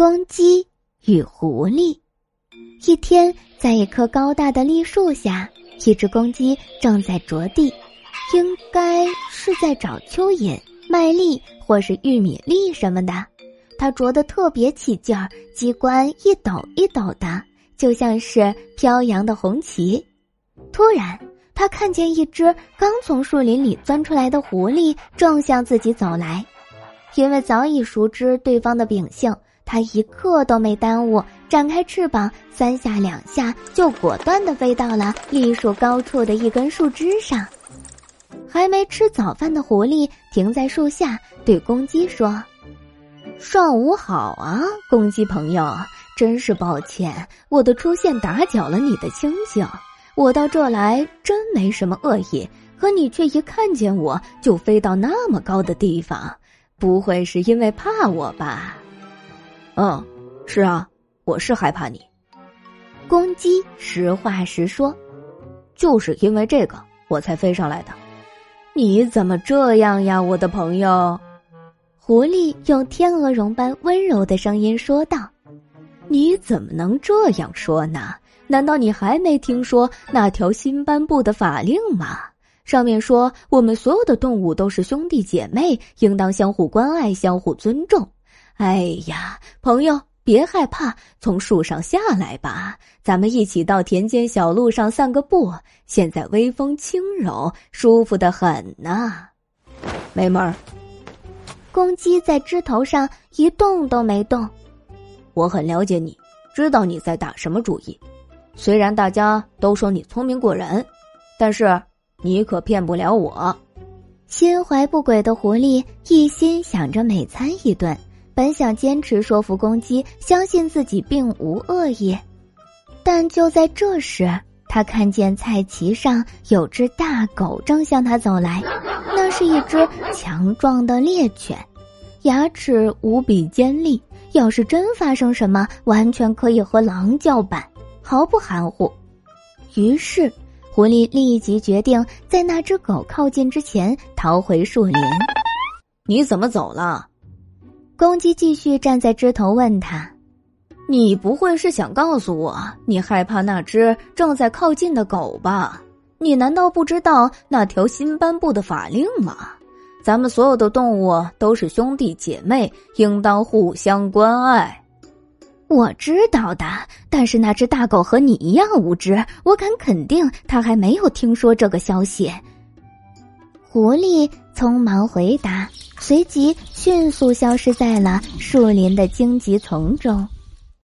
公鸡与狐狸。一天，在一棵高大的栗树下，一只公鸡正在啄地，应该是在找蚯蚓、麦粒或是玉米粒什么的。它啄得特别起劲儿，机关一抖一抖的，就像是飘扬的红旗。突然，他看见一只刚从树林里钻出来的狐狸正向自己走来，因为早已熟知对方的秉性。他一刻都没耽误，展开翅膀，三下两下就果断的飞到了栗树高处的一根树枝上。还没吃早饭的狐狸停在树下，对公鸡说：“上午好啊，公鸡朋友，真是抱歉，我的出现打搅了你的清静。我到这来真没什么恶意，可你却一看见我就飞到那么高的地方，不会是因为怕我吧？”嗯，是啊，我是害怕你。公鸡实话实说，就是因为这个我才飞上来的。你怎么这样呀，我的朋友？狐狸用天鹅绒般温柔的声音说道：“你怎么能这样说呢？难道你还没听说那条新颁布的法令吗？上面说我们所有的动物都是兄弟姐妹，应当相互关爱、相互尊重。”哎呀，朋友，别害怕，从树上下来吧，咱们一起到田间小路上散个步。现在微风轻柔，舒服的很呢。没门儿！公鸡在枝头上一动都没动。我很了解你，知道你在打什么主意。虽然大家都说你聪明过人，但是你可骗不了我。心怀不轨的狐狸一心想着美餐一顿。本想坚持说服公鸡相信自己并无恶意，但就在这时，他看见菜畦上有只大狗正向他走来。那是一只强壮的猎犬，牙齿无比尖利，要是真发生什么，完全可以和狼叫板，毫不含糊。于是，狐狸立即决定在那只狗靠近之前逃回树林。你怎么走了？公鸡继续站在枝头问他：“你不会是想告诉我你害怕那只正在靠近的狗吧？你难道不知道那条新颁布的法令吗？咱们所有的动物都是兄弟姐妹，应当互相关爱。”我知道的，但是那只大狗和你一样无知，我敢肯定，他还没有听说这个消息。狐狸匆忙回答。随即迅速消失在了树林的荆棘丛中。